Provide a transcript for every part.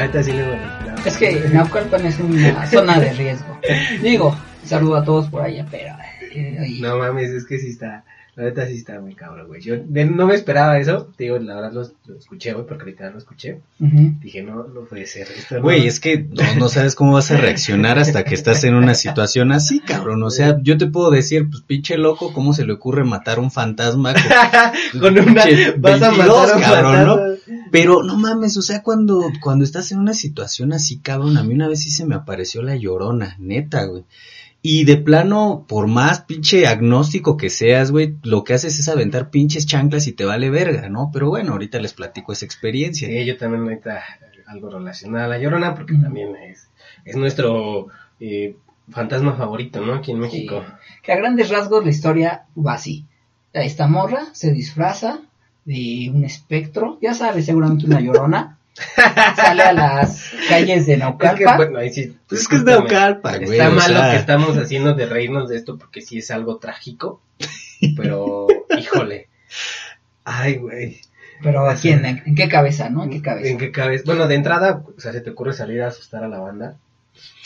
La neta sí le voy a Es que Naucalpan es una zona de riesgo. Digo, saludo a todos por allá, pero... eh, No mames, es que sí está. La neta sí está muy cabrón, güey. Yo de- no me esperaba eso. Te digo, la verdad lo, lo escuché, güey, porque ahorita lo escuché. Dije, no, no puede ser. Esto no- Güey, es que no, no sabes cómo vas a reaccionar hasta que estás en una situación así, cabrón. O sea, yo te puedo decir, pues pinche loco, ¿cómo se le ocurre matar un fantasma? con- Con una. Vas a 22, matar a un cabrón, ¿no? Pero no mames, o sea, cuando, cuando estás en una situación así, cabrón, a mí una vez sí se me apareció la llorona, neta, güey. Y de plano, por más pinche agnóstico que seas, güey, lo que haces es aventar pinches chanclas y te vale verga, ¿no? Pero bueno, ahorita les platico esa experiencia. Sí, yo también ahorita algo relacionado a la llorona, porque Mm. también es, es nuestro eh, fantasma favorito, ¿no? Aquí en México. Que a grandes rasgos la historia va así. Esta morra se disfraza de un espectro, ya sabes, seguramente una llorona. sale a las calles de Es que, Naucalpan. bueno, ahí sí. Pues es que es. Naucalpan, güey. Está o malo sea, que estamos haciendo de reírnos de esto porque sí es algo trágico. Pero, híjole. Ay, güey. Pero aquí en, en qué cabeza, ¿no? ¿En qué cabeza? ¿En qué cabeza? Bueno, de entrada, o sea, se te ocurre salir a asustar a la banda.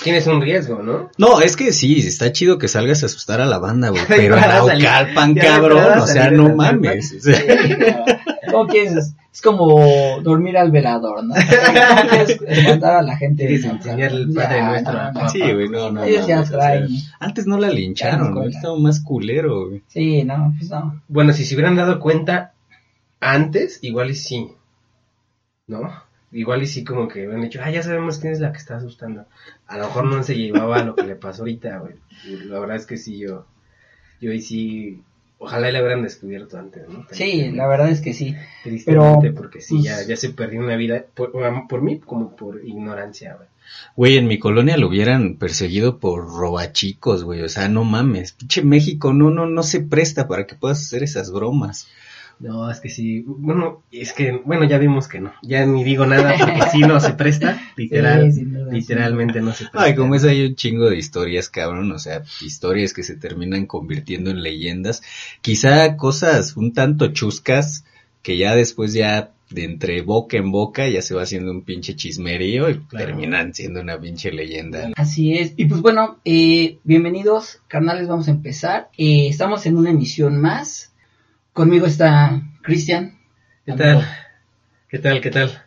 Tienes un riesgo, ¿no? No, es que sí, está chido que salgas a asustar a la banda, güey. Pero Naucalpan, cabrón, o sea, no mames. ¿Cómo quieres? Es como dormir al velador, ¿no? ¿Cómo quieres espantar a la gente? De el? Padre Ya, Nuestro no, Sí, güey, no, no. Ellos ya traen. antes no la lincharon, güey. Estaba más culero, güey. Sí, no, pues no. Bueno, si se hubieran dado cuenta antes, igual y sí. ¿No? Igual y sí como que hubieran dicho, ah, ya sabemos quién es la que está asustando. A lo mejor no se llevaba a lo que le pasó ahorita, güey. Y La verdad es que sí, yo, yo ahí sí, ojalá y la hubieran descubierto antes, ¿no? Sí, la verdad es que sí. Tristemente, pero, porque sí, pues- ya, ya se perdió una vida, por, por mí como por ignorancia, güey. Güey, en mi colonia lo hubieran perseguido por robachicos, güey. O sea, no mames. Pinche México no, no, no se presta para que puedas hacer esas bromas. No, es que sí, bueno, es que, bueno, ya vimos que no, ya ni digo nada porque sí no se presta, literal, Sí, sin duda, literalmente no se presta. Ay, como es hay un chingo de historias, cabrón. O sea, historias que se terminan convirtiendo en leyendas. Quizá cosas un tanto chuscas que ya después ya de entre boca en boca ya se va haciendo un pinche chismerío y Claro. terminan siendo una pinche leyenda. Así es. Y pues bueno, eh, bienvenidos, carnales, vamos a empezar. Eh, estamos en una emisión más. Conmigo está Cristian. ¿Qué tal? ¿Qué tal? ¿Qué tal?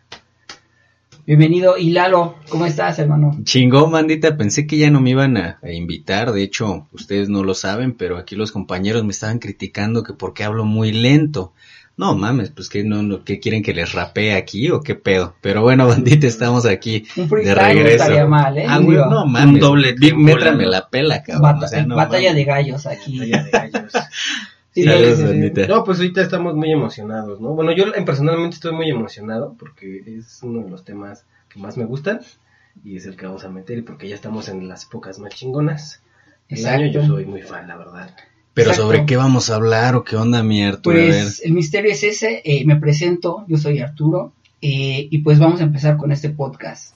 Bienvenido. Y Lalo, ¿cómo estás, hermano? Chingón, bandita, pensé que ya no me iban a, a invitar, de hecho, ustedes no lo saben, pero aquí los compañeros me estaban criticando que porque hablo muy lento. No mames, pues que no, no, ¿qué quieren que les rapee aquí o qué pedo? Pero bueno, bandita, estamos aquí Un de regreso. estaría mal, ¿eh? Ah, güey, no mames. un doble Big Métrame Lalo. la pela, cabrón. bata- o sea, no batalla mames. de gallos aquí. Batalla de gallos. Sí, Saludos, sí, sí. bandita. No, pues ahorita estamos muy emocionados, ¿no? Bueno, yo en personalmente estoy muy emocionado porque es uno de los temas que más me gustan y es el que vamos a meter y porque ya estamos en las épocas más chingonas. El Exacto. año yo soy muy fan, la verdad. Pero Exacto. sobre qué vamos a hablar o qué onda, mi Arturo, a ver. Pues el misterio es ese. eh, me presento, yo soy Arturo. eh, y pues vamos a empezar con este podcast.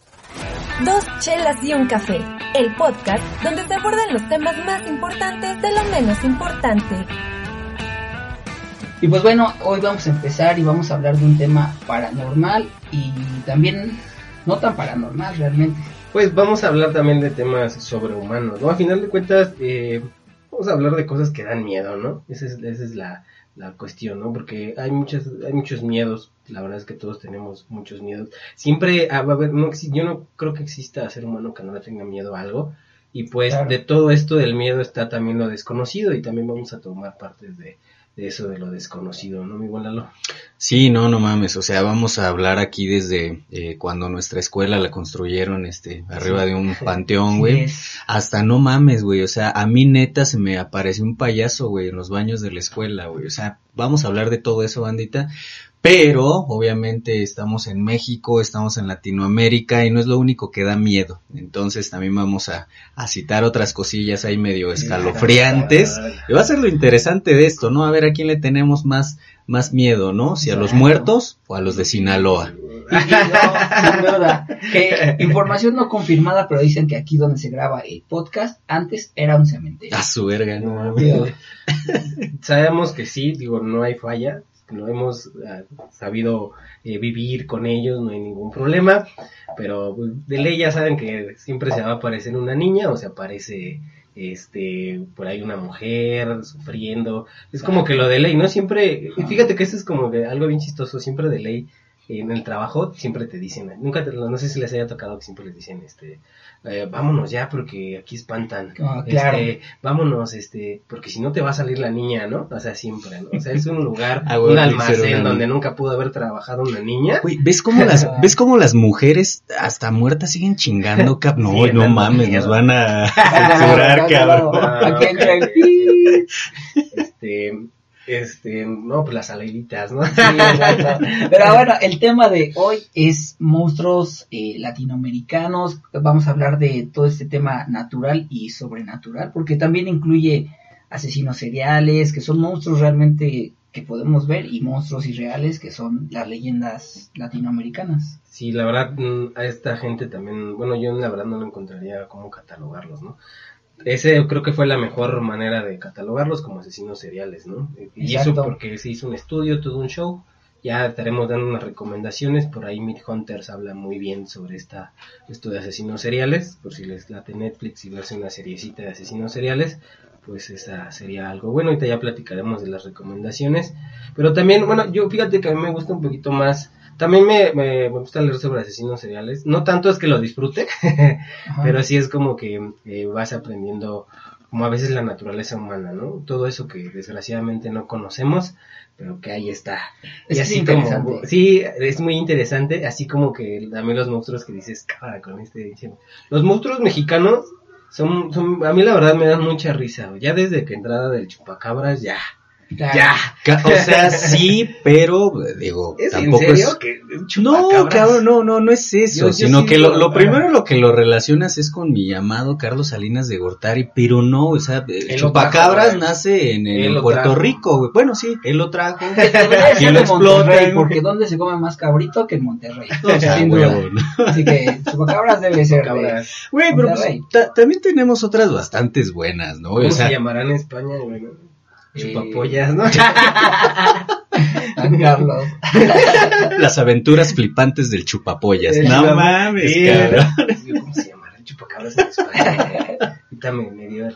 Dos chelas y un café, el podcast donde se abordan los temas más importantes de lo menos importante. Y pues bueno, hoy vamos a empezar y vamos a hablar de un tema paranormal y también no tan paranormal realmente. Pues vamos a hablar también de temas sobrehumanos, ¿no? A final de cuentas, eh, vamos a hablar de cosas que dan miedo, ¿no? Esa es, esa es la, la cuestión, ¿no? Porque hay muchas, hay muchos miedos, la verdad es que todos tenemos muchos miedos. Siempre ah, va a haber, no, yo no creo que exista ser humano que no le tenga miedo a algo. Y pues Claro. de todo esto del miedo está también lo desconocido y también vamos a tomar partes de eso de lo desconocido, ¿no, mi Lalo? Sí, no, no mames, o sea, vamos a hablar aquí desde eh, cuando nuestra escuela la construyeron, este, arriba de un panteón, güey. Hasta no mames, güey, o sea, a mí neta se me apareció un payaso, güey, en los baños de la escuela, güey. O sea, vamos a hablar de todo eso, bandita. Pero, obviamente, estamos en México, estamos en Latinoamérica y no es lo único que da miedo. Entonces, también vamos a, a citar otras cosillas ahí medio escalofriantes. Y va a ser lo interesante de esto, ¿no? A ver a quién le tenemos más, más miedo, ¿no? Si a los muertos o a los de Sinaloa. Y- y no, sin duda, que información no confirmada, pero dicen que aquí donde se graba el podcast antes era un cementerio. A su verga, no. Digo, Sabemos que sí, digo, no hay falla. Lo hemos ah, sabido eh, vivir con ellos, no hay ningún problema, pero pues, de ley ya saben que siempre se va a aparecer una niña o se aparece este por ahí una mujer sufriendo. Es como que lo de ley no siempre y fíjate que eso es como que algo bien chistoso siempre de ley en el trabajo siempre te dicen nunca te- no sé si les haya tocado que siempre les dicen este eh, vámonos ya porque aquí espantan Ah, claro. este, vámonos este porque si no te va a salir la niña no o sea siempre no o sea es un lugar Ah, un almacén donde nunca pudo haber trabajado una niña Güey, ¿ves cómo las, ves cómo las mujeres hasta muertas siguen chingando, cap? No, Sí, no mames, miedo. nos van a censurar, cabrón. Entra el pi. este este no pues las aleiditas no Sí, exacto. Pero bueno, el tema de hoy es monstruos eh, latinoamericanos. Vamos a hablar de todo este tema natural y sobrenatural, porque también incluye asesinos seriales, que son monstruos realmente que podemos ver, y monstruos irreales, que son las leyendas latinoamericanas. Sí, la verdad, mm, a esta gente también, bueno, yo la verdad no lo encontraría cómo catalogarlos, ¿no? Ese yo creo que fue la mejor manera de catalogarlos como asesinos seriales, ¿no? Y eso porque se hizo un estudio, todo un show. Ya estaremos dando unas recomendaciones. Por ahí Mid Hunters habla muy bien sobre esta, esto de asesinos seriales. Por si les late Netflix y verse una seriecita de asesinos seriales, pues esa sería algo bueno. Ahorita ya platicaremos de las recomendaciones. Pero también, bueno, yo fíjate que a mí me gusta un poquito más. También me, me, me gusta leer sobre asesinos seriales. No tanto es que lo disfrute, pero sí es como que eh, vas aprendiendo como a veces la naturaleza humana, ¿no? Todo eso que desgraciadamente no conocemos, pero que ahí está. Es y así como, interesante. sí, es muy interesante, así como que también los monstruos que dices, cámara con este. Los monstruos mexicanos son, son, a mí la verdad me dan mucha risa, ya desde que entrada del chupacabras, ya, Ya. Ca- O sea, sí, pero, digo, ¿Es en tampoco serio es... que No, cabrón, no, no, no es eso, Yo- yo sino sí que lo, digo, lo ajá. primero lo que lo relacionas es con mi amado Carlos Salinas de Gortari, pero no, o sea, lo Chupacabras trajo, nace en, en Puerto trajo. Rico, güey. Bueno, sí, él lo trajo. Ser lo explotan. porque ¿dónde se come más cabrito que en Monterrey? Ah, Sin duda. huevo, ¿no? Así que chupacabras debe ser. Güey, pero pues, también tenemos otras bastante buenas, ¿no? ¿Cómo O sea, se llamarán en España, güey? Chupapollas, ¿no? Carlos. las aventuras flipantes del chupapollas. El No mames, ¿Cómo se llamarán chupacabras en España? Ahorita me, dio...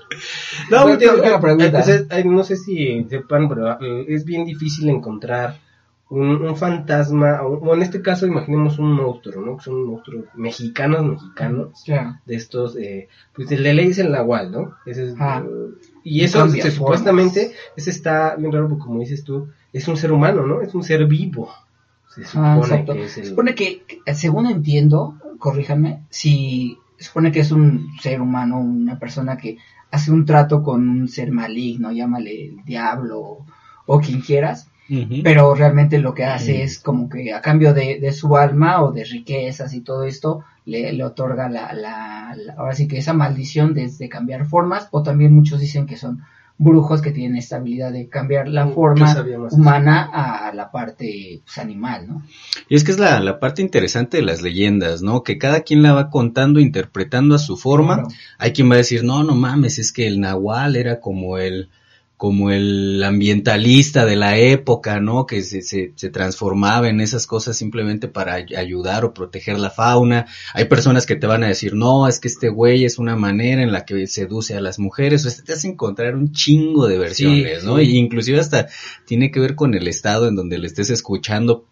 No, Bueno, tío, tengo una pregunta. Pues no sé si sepan, pero eh, es bien difícil encontrar un, un fantasma, o en este caso imaginemos un monstruo, ¿no? Que son monstruos mexicanos, mexicanos, Ya. de estos, eh, pues el de ley es el nahual, ¿no? Ese es, Ah. eh, y eso Cambia se- formas. supuestamente, ese está bien raro, porque como dices tú, es un ser humano, ¿no? Es un ser vivo. Se Ah, supone exacto. que es Se el... supone que, que, según entiendo, corríjanme, si se supone que es un ser humano, una persona que hace un trato con un ser maligno, llámale el diablo o, o quien quieras, Pero realmente lo que hace es como que a cambio de, de su alma o de riquezas y todo esto, le, le otorga la, la, la- ahora sí que esa maldición de, de cambiar formas, o también muchos dicen que son brujos que tienen esta habilidad de cambiar la Yo forma humana a la parte pues, animal, ¿no? Y es que es la, la parte interesante de las leyendas, ¿no? Que cada quien la va contando, interpretando a su forma. Claro. Hay quien va a decir, no, no mames, es que el nahual era como el, como el ambientalista de la época, ¿no? Que se, se, se transformaba en esas cosas simplemente para ay- ayudar o proteger la fauna. Hay personas que te van a decir, no, es que este güey es una manera en la que seduce a las mujeres. O sea, te hace encontrar un chingo de versiones, Sí, ¿no? sí. Y inclusive hasta tiene que ver con el estado en donde le estés escuchando.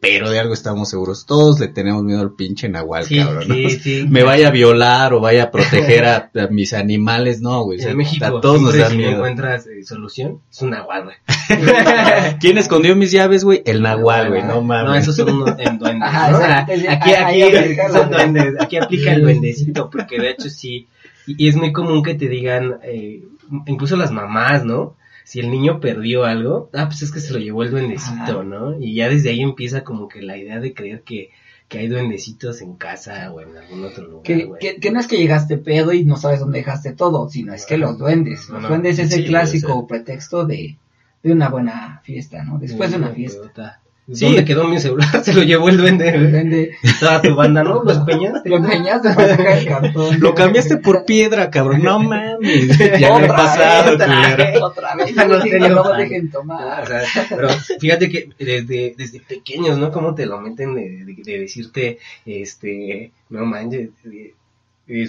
Pero de algo estamos seguros. Todos le tenemos miedo al pinche nahual, Sí, cabrón. ¿no? sí, sí. me vaya a violar o vaya a proteger a, a mis animales, no, güey. o sea, en México, a todos nos da si no miedo. encuentras eh, solución, es un nahual, güey. ¿Quién escondió mis llaves, güey? El nahual, güey, no mames. No, esos son unos en duendes. Aquí, aquí aplica son lo- duendes, aquí aplica el duendecito, porque de hecho sí, y, y es muy común que te digan, eh, incluso las mamás, ¿no? Si el niño perdió algo, ah, pues es que se lo llevó el duendecito. ¿no? Y ya desde ahí empieza como que la idea de creer que, que hay duendecitos en casa o en algún otro lugar, Que, güey. que, que no es que llegaste pedo y no sabes dónde dejaste todo, sino es que los duendes. No, Los no, duendes es sí, el clásico pretexto de, de una buena fiesta, ¿no? Después de una fiesta. Sí. ¿Dónde quedó mi celular? Se lo llevó el duende. güey. Vende- Toda tu banda, ¿no? Lo empeñaste. Lo empeñaste para sacar el cartón. Lo cambiaste por piedra, cabrón. No mames. Ya me he Otra pasado, vez, otra vez, Otra vez. No no, dejen tomar. o sea, pero fíjate que desde, desde pequeños, ¿no? Cómo te lo meten de, de- de decirte, este, no manches,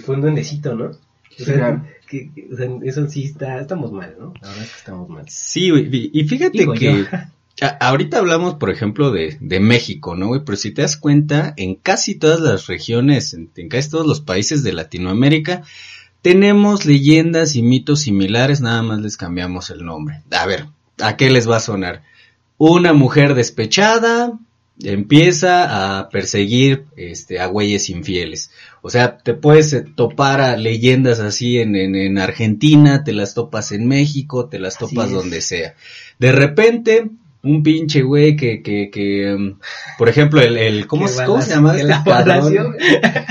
fue un duendecito, ¿no? O sea, claro. que- que- o sea, eso sí está, estamos mal, ¿no? La verdad es que estamos mal. Sí, güey. Y y fíjate Digo que yo. Ahorita hablamos, por ejemplo, de, de México, ¿no, güey? Pero si te das cuenta, en casi todas las regiones, en, en casi todos los países de Latinoamérica, tenemos leyendas y mitos similares, nada más les cambiamos el nombre. A ver, ¿a qué les va a sonar? Una mujer despechada empieza a perseguir este, a güeyes infieles. O sea, te puedes eh, topar a leyendas así en, en, en Argentina, te las topas en México, te las topas donde sea. De repente, un pinche güey que, que, que, um, por ejemplo, el, el ¿cómo, Que se- ¿cómo se balació- llama que este la cabrón? balació.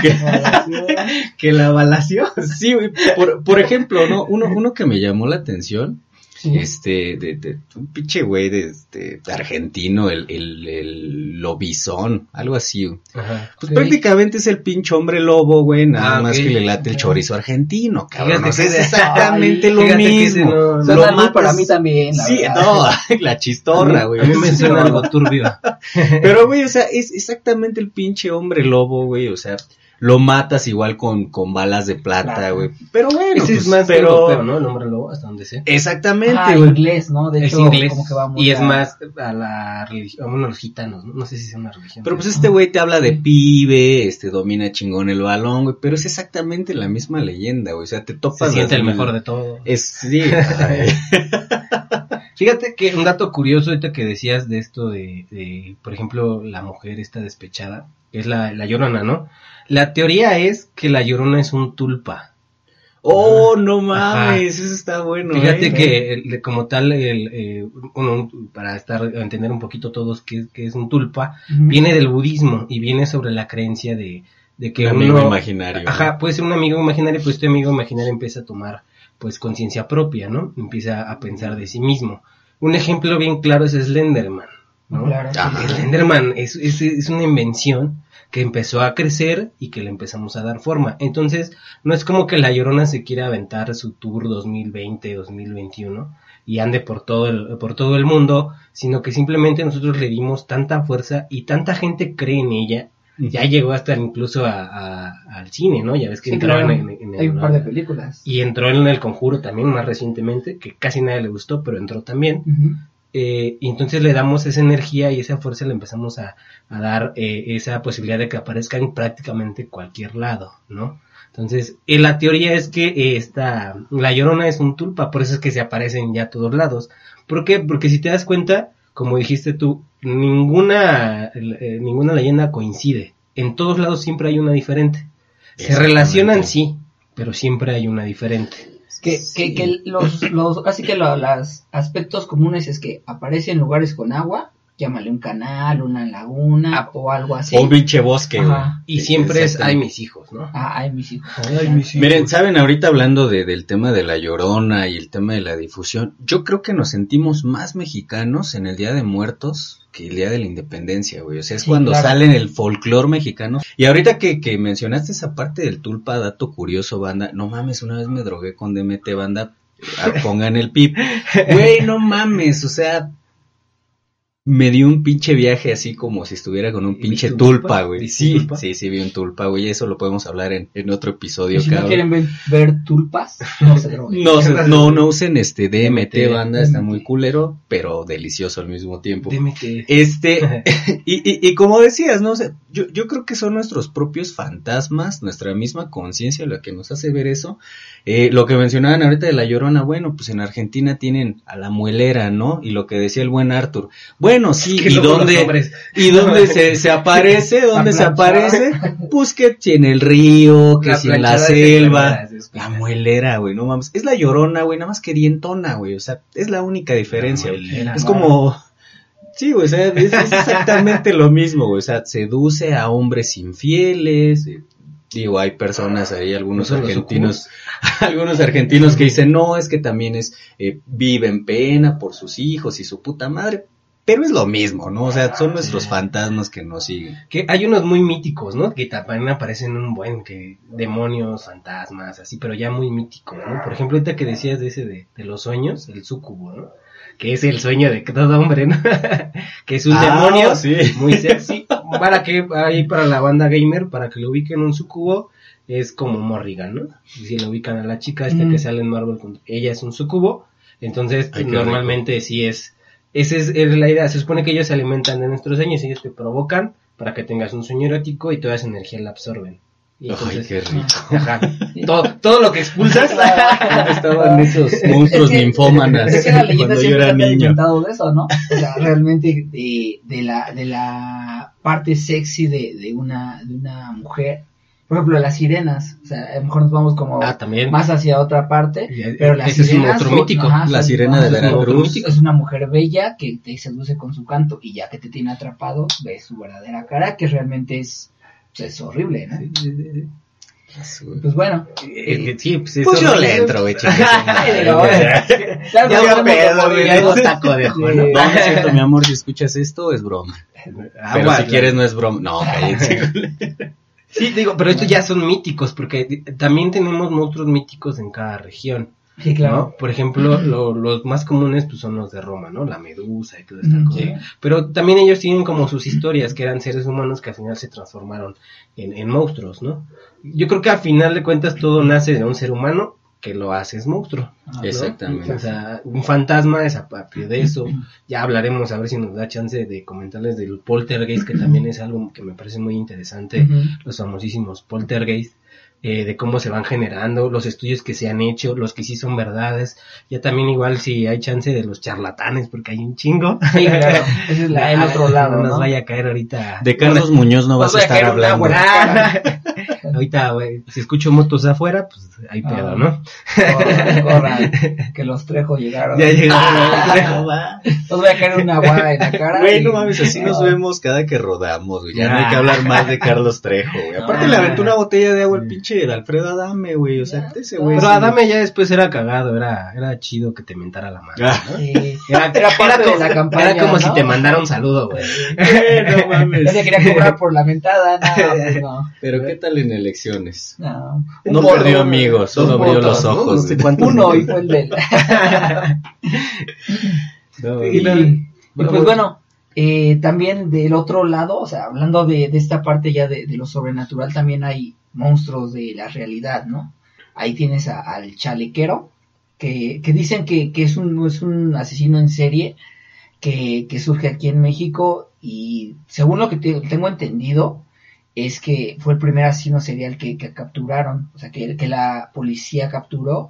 que la balació. Sí, güey, por, por ejemplo, ¿no? Uno, uno que me llamó la atención, Sí. este, de, de un pinche güey de, este, argentino, el, el, el lobizón, algo así. Ajá. Pues prácticamente es el pinche hombre lobo, güey, nada Ah, más ok. que le late el Ok. chorizo argentino, cabrón. Fíjate O sea, que es exactamente Ay, lo mismo. no- Suena Lo mal matas- para mí también. la Sí, verdad. no, la chistorra, güey. A mí me suena algo turbio. Pero, güey, o sea, es exactamente el pinche hombre lobo, güey, o sea, lo matas igual con, con balas de plata, güey. Pero bueno, Ese pues, es más pero... europeo, ¿no? El hombre lobo, hasta donde sé. Exactamente, Ah, güey. inglés, ¿no? De es hecho, inglés como que va muy y es a- más a la religión, bueno, los gitanos, ¿no? No sé si es una religión. Pero pues este güey te habla de pibe, este domina chingón el balón, güey, pero es exactamente la misma leyenda, güey. O sea, te topas se siente el mejor de todo. Es sí. Fíjate que un dato curioso ahorita que decías de esto de, de, por ejemplo, la mujer esta despechada, que es la, la llorona, ¿no? La teoría es que la llorona es un tulpa. oh, no Ajá. mames, eso está bueno. Fíjate eh. que el- como tal, el, eh, uno, para estar entender un poquito todos qué, qué es un tulpa, viene del budismo y viene sobre la creencia de, de que Un amigo uno, imaginario. Ajá, puede ser un amigo imaginario, pues este amigo imaginario empieza a tomar pues conciencia propia, ¿no? Empieza a pensar de sí mismo. Un ejemplo bien claro es Slenderman, ¿no? Claro. Ajá. Slenderman es, es, es una invención que empezó a crecer y que le empezamos a dar forma. Entonces, no es como que la Llorona se quiera aventar su tour 2020, 2021 y ande por todo el, por todo el mundo, sino que simplemente nosotros le dimos tanta fuerza y tanta gente cree en ella ya llegó hasta incluso a, a- al cine, ¿no? Ya ves que Sí, entró claro. en, en- en Hay el- un par de películas. y entró en el conjuro también más recientemente, que casi nadie le gustó, pero entró también. Eh, y entonces le damos esa energía y esa fuerza, le empezamos a, a dar eh, esa posibilidad de que aparezca en prácticamente cualquier lado, ¿no? Entonces, eh, la teoría es que eh, esta, la llorona es un tulpa, por eso es que se aparecen ya a todos lados. ¿Por qué? Porque si te das cuenta, como dijiste tú, ninguna, eh, ninguna leyenda coincide. En todos lados siempre hay una diferente. Se relacionan, sí, pero siempre hay una diferente. Que, que, que los, los, así que lo- los aspectos comunes es que aparece en lugares con agua, llámale un canal, una laguna Ah, o algo así. O un pinche bosque, güey. Ajá. Y siempre es, ay, mis hijos, ¿no? Ah, ay, mis hijos. Ay, mis hijos. Miren, saben, ahorita hablando de, del tema de la llorona y el tema de la difusión, yo creo que nos sentimos más mexicanos en el Día de Muertos que el Día de la Independencia, güey. O sea, es Sí, cuando claro. sale el folclore mexicano. Y ahorita que, que mencionaste esa parte del tulpa, dato curioso, banda, no mames, una vez me drogué con DMT, banda, pongan el pip. Güey, no mames, o sea, me dio un pinche viaje así como si estuviera con un ¿Y pinche un tulpa, güey. ¿Viste un Sí, tulpa? sí, sí, vi un tulpa, güey. Eso lo podemos hablar en, en otro episodio, Y si no cabrón. quieren ver, ver tulpas, no se droguen. No, se- no, no usen este DMT, DMT, banda, está muy culero, pero delicioso al mismo tiempo. DMT. Este, y, y, y como decías, ¿no? O sea, yo, yo creo que son nuestros propios fantasmas, nuestra misma conciencia la que nos hace ver eso. Eh, lo que mencionaban ahorita de la llorona, bueno, pues en Argentina tienen a la muelera, ¿no? Y lo que decía el buen Arthur. Bueno, sí, Que ¿y dónde, ¿Y dónde se, se aparece? ¿Dónde se aparece? Pues que si en el río, que La si en la selva. La muelera, güey, no mames. Es la llorona, güey, nada más que dientona, güey. O sea, es la única diferencia. güey. Es como... Sí, güey, o sea, es, es exactamente lo mismo, güey. O sea, seduce a hombres infieles. eh, Digo, hay personas ahí, algunos ¿No son los argentinos, algunos argentinos que dicen, no, es que también es, eh, vive en pena por sus hijos y su puta madre. Pero es lo mismo, ¿no? O sea, son nuestros fantasmas que nos siguen. Que hay unos muy míticos, ¿no? Que también aparecen un buen, que demonios, fantasmas, así, pero ya muy míticos, ¿no? Por ejemplo, ahorita que decías de ese de, de los sueños, el sucubo, ¿no? Que es el sueño de todo hombre, ¿no? que es un Ah, demonio sí. muy sexy. Para que, ahí para la banda gamer, para que lo ubiquen un sucubo, es como Morrigan, ¿no? Y si lo ubican a la chica esta Mm. que sale en Marvel, ella es un sucubo, entonces Ay, normalmente sí es, esa es, es la idea, se supone que ellos se alimentan de nuestros sueños, ellos te provocan para que tengas un sueño erótico y toda esa energía la absorben. Y Ay, entonces, qué rico. ajá, todo, todo lo que expulsas estaban esos Monstruos Es que- ninfómanas. Es que la leyenda cuando yo era niño. alimentado de eso, ¿no? O sea, realmente de, de la de la parte sexy de, de una de una mujer. Por ejemplo, las sirenas. O sea, a lo mejor nos vamos como Ah, también. más hacia otra parte. Y- Pero las ese es un sirenas otro son- mítico. ajá, La son- sirena de es un otro Veracruz. mítico. Es una mujer bella que te seduce con su canto y ya que te tiene atrapado, ves su verdadera cara, que realmente es, pues, es horrible, ¿no? Pues bueno. Eh, eh, sí, pues, es Pues yo horrible. le entro, güey. Pero, Ya pedo, a güey, morir, ya ¿no? hago taco de ojo, ¿no? Sí. No, no es cierto, mi amor, si escuchas esto, es broma. Pero Agua, si quieres, no es broma. No, cállense. Sí, digo, pero estos ya son míticos, porque también tenemos monstruos míticos en cada región, Sí, claro. ¿no? Por ejemplo, lo- los más comunes pues, son los de Roma, ¿no? La medusa y toda esta cosa. sí. Pero también ellos tienen como sus historias, que eran seres humanos que al final se transformaron en, en monstruos, ¿no? Yo creo que al final de cuentas todo nace de un ser humano que lo hace es monstruo. ¿no? Exactamente. O sea, un fantasma es a partir de eso. Ya hablaremos a ver si nos da chance de comentarles del poltergeist, que también es algo que me parece muy interesante los famosísimos poltergeist, eh, de cómo se van generando, los estudios que se han hecho, los que sí son verdades, ya también igual si hay chance de los charlatanes, porque hay un chingo. Sí, claro. Es la- el otro lado, No nos ¿no? vaya a caer ahorita. De Carlos Muñoz no vas a estar hablando. ahorita, güey, si escucho motos afuera, pues hay pedo, Ah. ¿no? Corran, corran, que los trejos llegaron. Ya Ah, llegaron. Nos voy a caer una guada en la cara. Güey, no mames, así nos Ah. vemos cada que rodamos, güey. Ya no hay Ah. que hablar más de Carlos Trejo, güey. Aparte Ah. le aventó una botella de agua el pinche Alfredo Adame, güey. O sea, ese güey. Pero Adame ya después era cagado, era, era chido que te mentara la mano. Ah. ¿no? Sí. Era, Era parte como, de la campaña, era como ¿no? si te mandara un saludo, güey. no mames. Ella quería cobrar por la mentada. No, pues no. Pero ¿qué tal en elecciones? no. Perdió amigos, solo abrió votos, los ojos. No sé. Uno y fue el de él. No, Y, y- y pues bueno, eh, también del otro lado, o sea, hablando de, de esta parte ya de, de lo sobrenatural, también hay monstruos de la realidad, ¿no? Ahí tienes a- al chalequero, que, que dicen que, que es, un, es un asesino en serie que, que surge aquí en México y según lo que te- tengo entendido, es que fue el primer asesino serial que, capturaron, o sea, que, que la policía capturó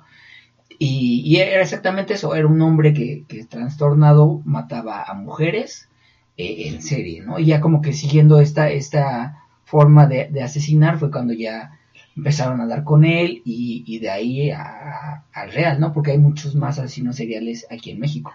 y, y era exactamente eso, era un hombre que, que trastornado mataba a mujeres eh, en serie, ¿no? Y ya como que siguiendo esta, esta forma de, de asesinar fue cuando ya empezaron a dar con él y, y de ahí al real, ¿no? Porque hay muchos más asesinos seriales aquí en México.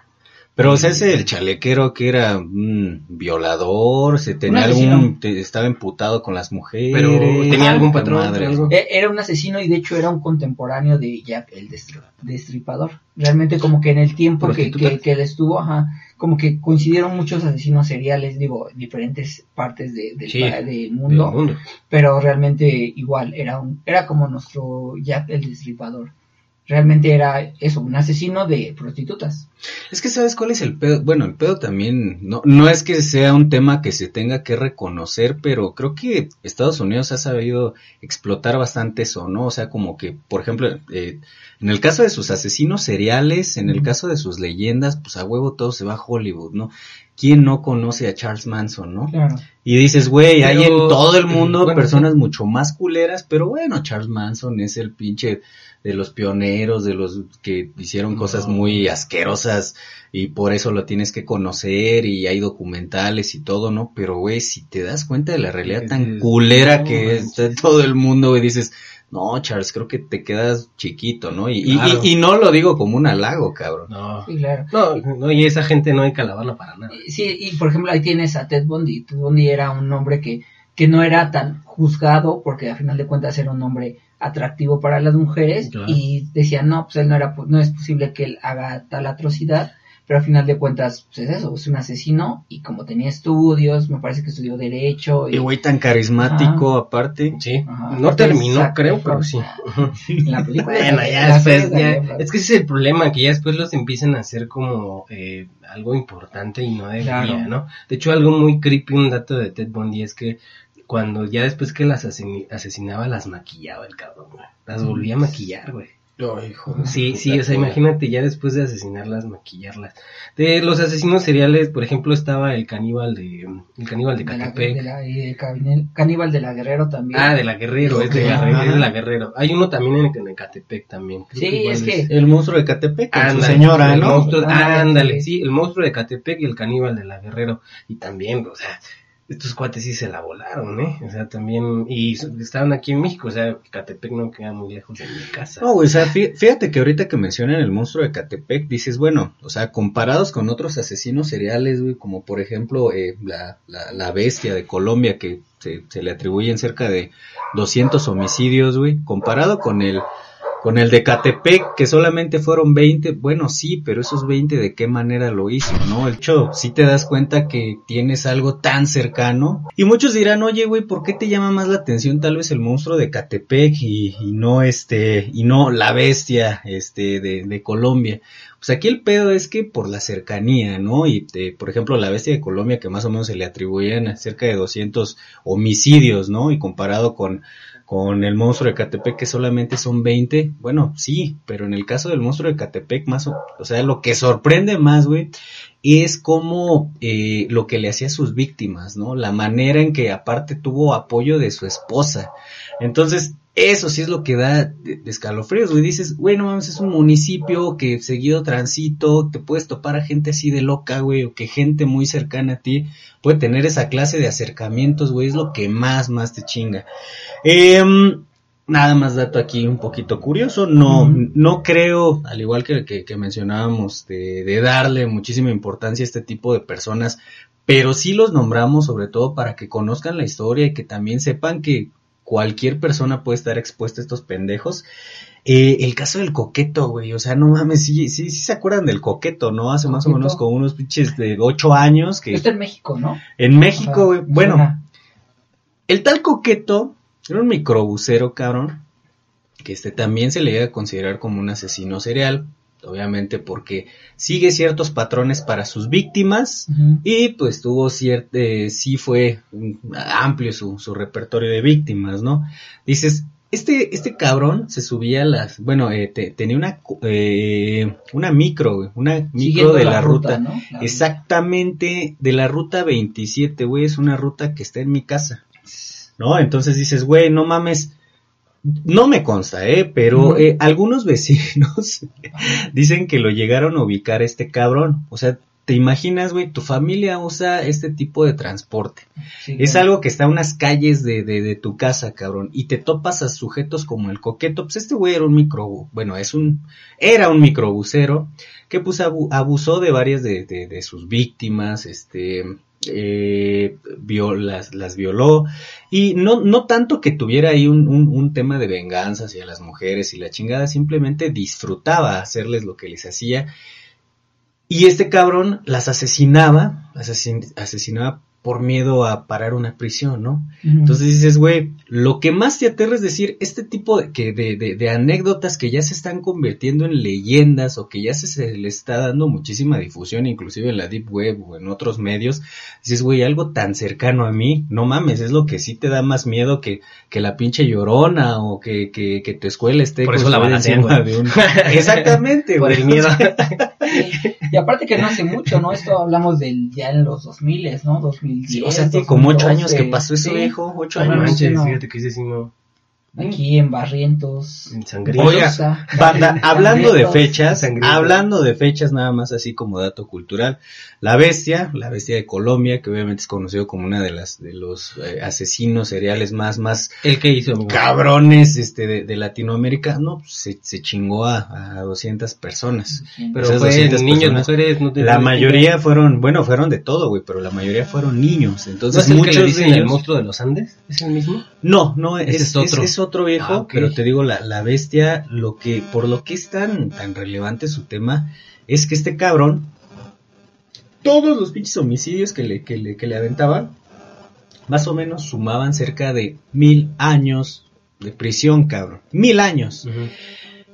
Pero, o sea, ese el chalequero que era un violador, se tenía algún, te- estaba emputado con las mujeres. Pero tenía algún patrón, algo. E- Era un asesino y de hecho era un contemporáneo de Jack el Destri- Destripador. Realmente como que en el tiempo que, que, que él estuvo, ajá, como que coincidieron muchos asesinos seriales, digo, en diferentes partes de- del, Sí, pa- del del mundo, mundo. pero realmente igual, era un, era como nuestro Jack el Destripador. Realmente era eso, un asesino de prostitutas. Es que sabes cuál es el pedo. Bueno, el pedo también no, no es que sea un tema que se tenga que reconocer, pero creo que Estados Unidos ha sabido explotar bastante eso, ¿no? O sea, como que, por ejemplo, eh, en el caso de sus asesinos seriales, en el caso de sus leyendas, pues a huevo todo se va a Hollywood, ¿no? ¿Quién no conoce a Charles Manson, no? Claro. Y dices, güey, hay en todo el mundo bueno, personas mucho más culeras, pero bueno, Charles Manson es el pinche de los pioneros, de los que hicieron No. cosas muy asquerosas y por eso lo tienes que conocer y hay documentales y todo, ¿no? Pero güey, si te das cuenta de la realidad Es- tan es- culera no que está en todo el mundo, güey, dices, no, Charles, creo que te quedas chiquito, ¿no? Y, y- Claro. y- y no lo digo como un halago, cabrón. No. Sí, claro. No, no, y esa gente no hay que alabarla para nada. Sí, y por ejemplo ahí tienes a Ted Bundy. Ted Bundy era un hombre que, que no era tan juzgado porque a final de cuentas era un hombre atractivo para las mujeres Claro. y decían no, pues él no era, no es posible que él haga tal atrocidad, pero al final de cuentas, pues es eso, es un asesino y como tenía estudios, me parece que estudió derecho. Y güey tan carismático aparte. Sí, Ajá, no terminó, creo, pero sí. En la película. Bueno, en ya la después, ya, es que ese es el problema, que ya después los empiezan a hacer como eh, algo importante y no debería, Claro. ¿no? De hecho, algo muy creepy, un dato de Ted Bundy es que cuando ya después que las asesinaba, las maquillaba el cabrón, güey. Las volvía a maquillar, güey. Sí, sí, o sea, imagínate ya después de asesinarlas, maquillarlas. De los asesinos seriales, por ejemplo, estaba el caníbal de, el caníbal de de la, Catepec. de la- y el caníbal- de la Guerrero también. Ah, de la Guerrero, es de. Guerrero, es de la. Guerrero. Hay uno también en, en Ecatepec también. Creo Sí, igual es que- El monstruo de Catepec con su Ándale, señora, el ¿no? monstruo- Ándale, ándale, sí. sí, el monstruo de Catepec y el caníbal de la Guerrero. Y también, o sea, estos cuates sí se la volaron, ¿eh? O sea, también, y estaban aquí en México, o sea, Catepec no queda muy lejos de mi casa. No, o sea, fí- fíjate que ahorita que mencionan el monstruo de Catepec, dices, bueno, o sea, comparados con otros asesinos seriales, güey, como por ejemplo eh, la, la, la bestia de Colombia, que se, se le atribuyen cerca de 200 homicidios, güey, comparado con el, con el de Catepec, que solamente fueron 20, bueno, sí, pero esos 20 de qué manera lo hizo, ¿no? El hecho, sí te das cuenta que tienes algo tan cercano. Y muchos dirán, oye, güey, ¿por qué te llama más la atención tal vez el monstruo de Catepec y, y no este, y no la bestia, este, de, de Colombia? Pues aquí el pedo es que por la cercanía, ¿no? Y eh, por ejemplo, la bestia de Colombia, que más o menos se le atribuían cerca de 200 homicidios, ¿no? Y comparado con, con el monstruo de Catepec, que solamente son 20, bueno, sí, pero en el caso del monstruo de Catepec, más o, sea, lo que sorprende más, güey, es como eh, lo que le hacía a sus víctimas, ¿no? La manera en que aparte tuvo apoyo de su esposa. Entonces, eso sí es lo que da escalofríos, güey. Dices, güey, no mames, es un municipio que seguido transito, te puedes topar a gente así de loca, güey, o que gente muy cercana a ti puede tener esa clase de acercamientos, güey, es lo que más, más te chinga. Em, nada más dato aquí un poquito curioso, no, no creo, al igual que, que, que mencionábamos, de, de darle muchísima importancia a este tipo de personas, pero sí los nombramos sobre todo para que conozcan la historia y que también sepan que cualquier persona puede estar expuesta a estos pendejos. Eh, el caso del coqueto, güey, o sea, no mames, sí, sí, sí se acuerdan del coqueto, ¿no? Hace más o menos como unos pinches de ocho años que Esto en México, ¿no? en México, güey, bueno, el tal coqueto era un microbusero, cabrón, que este también se le llega a considerar como un asesino serial, obviamente porque sigue ciertos patrones para sus víctimas y pues tuvo cierto, eh, sí fue amplio su, su repertorio de víctimas, ¿no? Dices, este, este cabrón se subía a las, bueno, eh, te- tenía una, eh, una micro, una micro de la, ruta. Exactamente de la ruta 27, güey, es una ruta que está en mi casa. ¿No? Entonces dices, güey, no mames. No me consta, ¿eh? Pero eh, algunos vecinos dicen que lo llegaron a ubicar este cabrón. O sea, ¿te imaginas, güey? Tu familia usa este tipo de transporte. sí, Es algo que está a unas calles de, de, de tu casa, cabrón, y te topas a sujetos como el coqueto, pues este güey era un micro, bueno, es un, era un microbusero, que pues abu- abusó de varias de, de, de sus víctimas, este, eh, vio- las, las violó, y no, no tanto que tuviera ahí un, un, un tema de venganza hacia las mujeres y la chingada, simplemente disfrutaba hacerles lo que les hacía, y este cabrón las asesinaba, asesin- asesinaba por miedo a parar una prisión, ¿no? Entonces dices, güey, lo que más te aterra es decir, este tipo de, que de, de, de anécdotas que ya se están convirtiendo en leyendas o que ya se, se le está dando muchísima difusión, inclusive en la Deep Web o en otros medios, dices, güey, algo tan cercano a mí, no mames, es lo que sí te da más miedo que, que la pinche llorona o que, que, que tu escuela esté Por eso la güey. de un... Exactamente, Por el miedo. Y aparte que no hace mucho, ¿no? Esto hablamos del ya en los 2000, ¿no? 2010. Sí, o sea, tiene como ocho años que 2012. pasó eso, Sí. viejo, ocho años. no. No. Aquí en Barrientos. En sangriento. Oiga, Rosa, Banda, hablando de fechas, hablando de fechas nada más así como dato cultural, la bestia, la bestia de Colombia, que obviamente es conocido como una de las de los eh, asesinos seriales más más ¿El que hizo? cabrones este de, de Latinoamérica, no, pues, se, se chingó a, a 200 personas. Sí. Pero Esas fue 200 niños, personas. mujeres, no La mayoría fueron, bueno, fueron de todo, güey, pero la mayoría fueron niños. ¿No Entonces es el que muchos le de dicen ellos el monstruo de los Andes? ¿Es el mismo? no, no, es es otro. es otro viejo, Ah, pero te digo, la, la bestia, lo que, por lo que es tan, tan relevante su tema, es que este cabrón todos los pinches homicidios que le, que le, que le aventaban, más o menos sumaban cerca de mil años de prisión, cabrón. Mil años.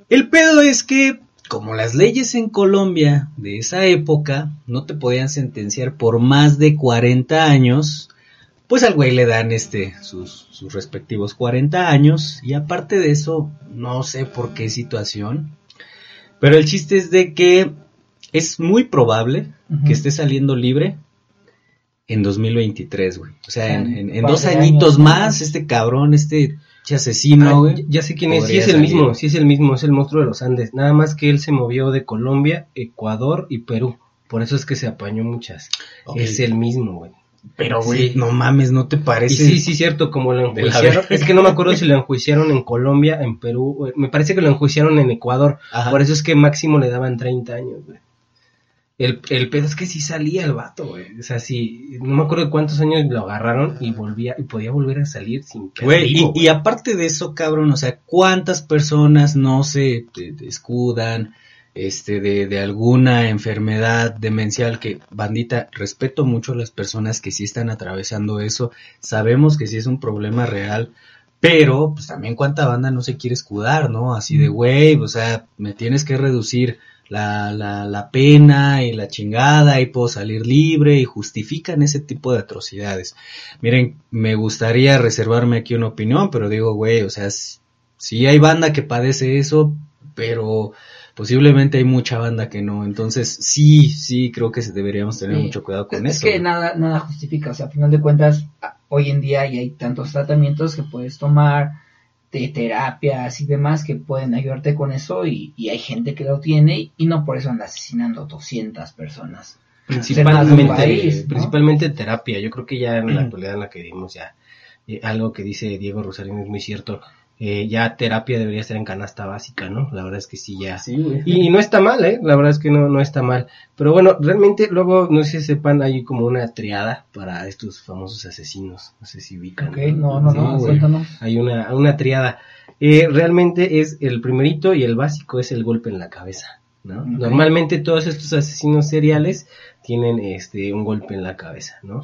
El pedo es que, como las leyes en Colombia de esa época no te podían sentenciar por más de 40 años, pues al güey le dan este sus, sus respectivos 40 años y aparte de eso, no sé por qué situación, pero el chiste es de que es muy probable que esté saliendo libre en 2023, güey. O sea, en, en- en Par dos años ¿no? más, este cabrón, este che asesino, Ah, güey. ya- ya sé quién es, sí es el salir. mismo, sí es el mismo, es el monstruo de los Andes. Nada más que él se movió de Colombia, Ecuador y Perú. Por eso es que se apañó muchas. Es el mismo, güey. Pero, güey, Sí. no mames, ¿no te Y parece? sí, sí, cierto, como lo enjuiciaron. Es que no me acuerdo si lo enjuiciaron en Colombia, en Perú. Me parece que lo enjuiciaron en Ecuador. Ajá. Por eso es que máximo le daban 30 años, güey. El, el pedo es que sí salía el vato, güey. O sea, sí, no me acuerdo cuántos años lo agarraron y volvía, y podía volver a salir sin pedo Güey, y, y aparte de eso, cabrón, o sea, ¿cuántas personas no se escudan este, de, de alguna enfermedad demencial que, bandita, respeto mucho a las personas que sí están atravesando eso, sabemos que sí es un problema real, pero pues también cuánta banda no se quiere escudar, ¿no? Así de, güey, o sea, me tienes que reducir la, la, la pena y la chingada y puedo salir libre y justifican ese tipo de atrocidades. Miren, me gustaría reservarme aquí una opinión, pero digo, güey, o sea, s- sí hay banda que padece eso, pero posiblemente hay mucha banda que no. Entonces, sí, sí, creo que se deberíamos tener Sí. mucho cuidado con es eso. que güey. nada, nada justifica, o sea, a final de cuentas, hoy en día ya hay tantos tratamientos que puedes tomar, de terapias y demás que pueden ayudarte con eso y, y hay gente que lo tiene y no por eso anda asesinando 200 personas. Principalmente, principalmente terapia. Yo creo que ya en la actualidad en la que vivimos ya, eh, algo que dice Diego Rosarín es muy cierto. Eh, ya terapia debería estar en canasta básica, ¿no? La verdad es que sí, ya. Sí, güey. Y, y no está mal, ¿eh? La verdad es que no, no está mal. Pero bueno, realmente luego, no sé si sepan, hay como una triada para estos famosos asesinos. No sé si ubican. Ok, no, no, Sí, no, cuéntanos. Hay una, una triada. Eh, realmente es el primerito y el básico es el golpe en la cabeza, ¿no? Normalmente todos estos asesinos seriales tienen este un golpe en la cabeza, ¿no?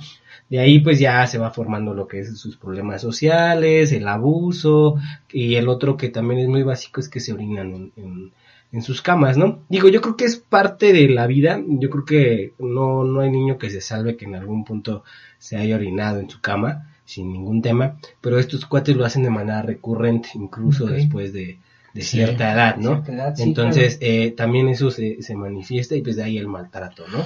De ahí pues ya se va formando lo que es sus problemas sociales, el abuso y el otro que también es muy básico es que se orinan en, en- en sus camas, ¿no? Digo, yo creo que es parte de la vida, yo creo que no, no hay niño que se salve que en algún punto se haya orinado en su cama sin ningún tema, pero estos cuates lo hacen de manera recurrente, incluso después de, de Sí, cierta edad, ¿no? Cierta edad, sí, Entonces, eh, también eso se, se manifiesta y pues de ahí el maltrato, ¿no?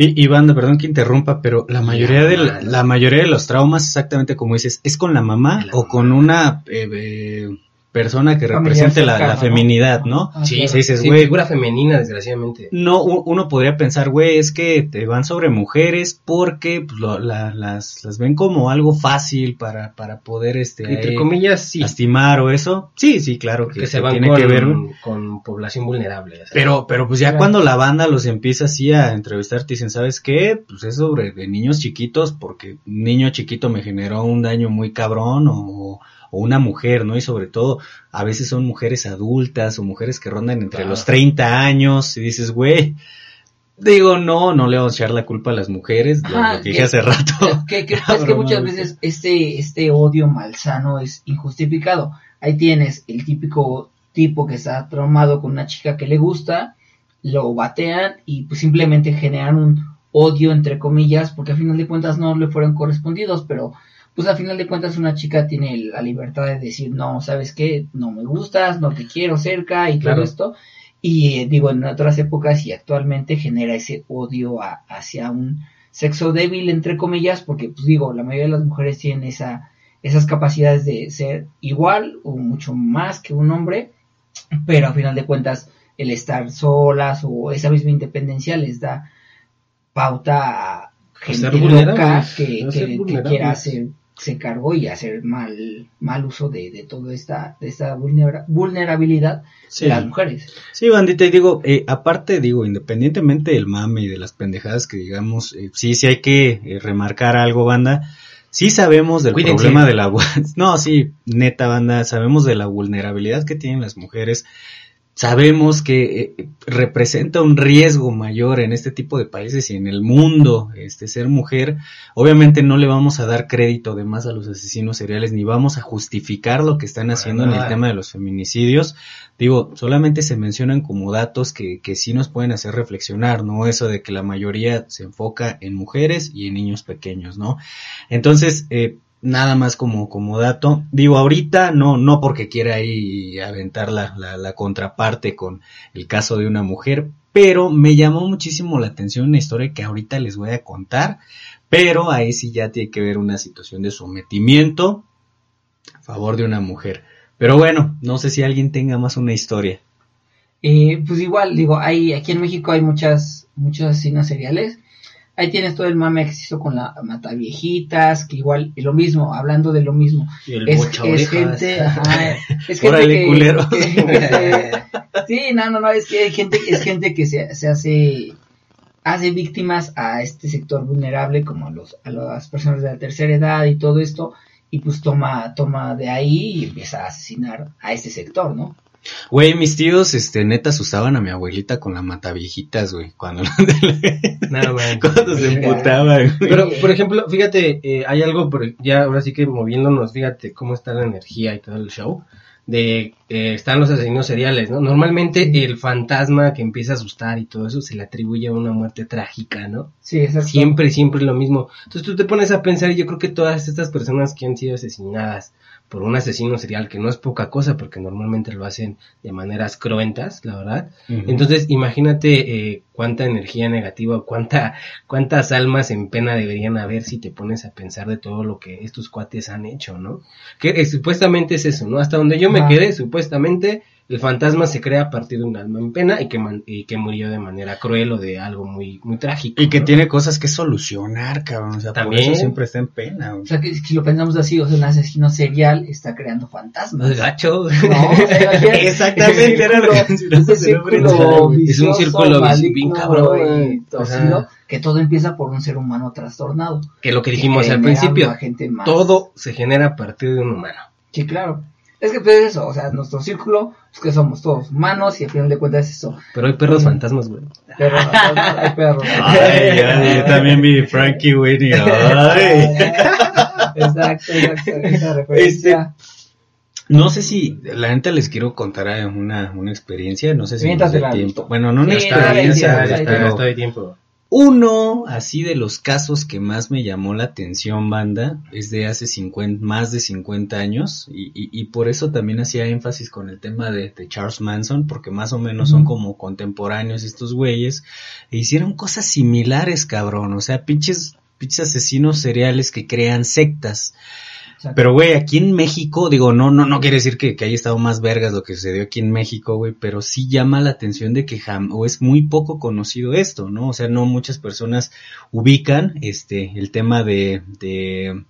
Y, y banda, perdón que interrumpa, pero la mayoría de la, mayoría de los traumas, exactamente como dices, es con la mamá La o mamá. con una eh, eh, persona que represente la, la feminidad, ¿no? Ah, Sí, claro. sí, dices, sí, güey, figura femenina, desgraciadamente. no, uno podría pensar, güey, es que te van sobre mujeres porque pues, lo- la- las, las ven como algo fácil para, para poder, este, Entre ahí comillas, sí, lastimar o eso. Sí, sí, claro que, que se van tiene con, que ver. con población vulnerable. sabes. Pero, pero pues ya Claro. cuando la banda los empieza así a entrevistar, te dicen, ¿sabes qué? Pues es sobre de niños chiquitos, porque un niño chiquito me generó un daño muy cabrón, o, o una mujer, ¿no? Y sobre todo, a veces son mujeres adultas, o mujeres que rondan entre Claro. los 30 años, y dices, güey, digo, no, no le vamos a echar la culpa a las mujeres, lo- Ajá, lo que dije hace rato. que, que- es que muchas veces este, este odio malsano es injustificado. Ahí tienes el típico tipo que está traumado con una chica que le gusta, lo batean y pues simplemente generan un odio entre comillas porque al final de cuentas no le fueron correspondidos, pero pues al final de cuentas una chica tiene la libertad de decir no, sabes qué, no me gustas, no te quiero cerca y Claro. todo esto. Y eh, digo, en otras épocas y actualmente genera ese odio a- hacia un sexo débil, entre comillas, porque, pues digo, la mayoría de las mujeres tienen esa, esas capacidades de ser igual o mucho más que un hombre, pero a final de cuentas, el estar solas o esa misma independencia les da pauta a gente ser loca que, a ser que- quiera hacer se cargó y hacer mal mal uso de, de toda esta de esta vulnera- vulnerabilidad Sí. de las mujeres Sí, bandita, y digo, eh, aparte, digo, independientemente del mame y de las pendejadas que digamos, eh, sí, sí hay que eh, remarcar algo, banda. Sí sabemos del Cuídense. problema de la... No, sí, neta, banda, sabemos de la vulnerabilidad que tienen las mujeres. Sabemos que eh, representa un riesgo mayor en este tipo de países y en el mundo este ser mujer. Obviamente no le vamos a dar crédito además a los asesinos seriales ni vamos a justificar lo que están haciendo en el tema de los feminicidios. Digo solamente se mencionan como datos que, que sí nos pueden hacer reflexionar no eso de que la mayoría se enfoca en mujeres y en niños pequeños no entonces eh, nada más como, como dato. Digo, ahorita no, no porque quiera ahí aventar la, la, la, contraparte con el caso de una mujer, pero me llamó muchísimo la atención una historia que ahorita les voy a contar, pero ahí sí ya tiene que ver una situación de sometimiento a favor de una mujer. Pero bueno, no sé si alguien tenga más una historia. Eh, pues igual, digo, hay, aquí en México hay muchas, muchos asesinos seriales Ahí tienes todo el mame que se hizo con la Mataviejitas, que igual, y lo mismo, hablando de lo mismo. Y el es, bocha es orejas. gente, ajá, es gente Órale, que, culero. que- que- sí, no, no, no, es que hay gente, es gente que se, se hace, hace víctimas a este sector vulnerable, como a los, a las personas de la tercera edad y todo esto, y pues toma, toma de ahí y empieza a asesinar a este sector, ¿no? Güey, mis tíos, este, neta, asustaban a mi abuelita con la mataviejitas, güey, cuando, cuando se emputaban, güey. Pero, por ejemplo, fíjate, eh, hay algo, por- ya ahora sí que moviéndonos, fíjate cómo está la energía y todo el show, de eh, están los asesinos seriales, ¿no? Normalmente el fantasma que empieza a asustar y todo eso se le atribuye a una muerte trágica, ¿no? Sí, exacto. Siempre, siempre lo mismo. Entonces tú te pones a pensar y yo creo que todas estas personas que han sido asesinadas por un asesino serial, que no es poca cosa porque normalmente lo hacen de maneras cruentas, la verdad, entonces, imagínate eh, cuánta energía negativa, cuánta, cuántas almas en pena deberían haber si te pones a pensar de todo lo que estos cuates han hecho, ¿no? Que eh, supuestamente es eso, ¿no? Hasta donde yo me quedé, supuestamente el fantasma se crea a partir de un alma en pena y que, man- y que murió de manera cruel o de algo muy, muy trágico. Y que ¿no? tiene cosas que solucionar, cabrón. O sea, por También. eso siempre está en pena, güey. O sea, que si lo pensamos así, o sea, un asesino serial está creando fantasmas. Gacho. No, Exactamente, era lo que círculo-. Es un círculo bien cabrón, y güey. torcido, Ajá. que todo empieza por un ser humano trastornado. que lo que dijimos al principio, a gente más. todo se genera a partir de un humano. Sí, claro. Es que pues eso, o sea, nuestro círculo, pues que somos todos humanos y al final de cuentas es eso. Pero hay perros fantasmas, güey. Perros, hay perros. Ay, ya, yo también vi Frankie Winnie. Ay. Exacto, exacto, esa referencia. No sé si, la neta les quiero contar una, una experiencia, no sé si nos tiempo. Bueno, no una Sí, experiencia, está de tiempo. Uno así de los casos que más me llamó la atención, banda, es de hace 50, más de 50 años y, y, y por eso también hacía énfasis con el tema de, de Charles Manson, porque más o menos son como contemporáneos estos güeyes e hicieron cosas similares, cabrón, o sea, pinches, pinches asesinos seriales que crean sectas. Exacto. Pero, güey, aquí en México, digo, no, no, no quiere decir que, que haya estado más vergas lo que sucedió aquí en México, güey, pero sí llama la atención de que jam, o es muy poco conocido esto, ¿no? O sea, no muchas personas ubican, este, el tema de, de,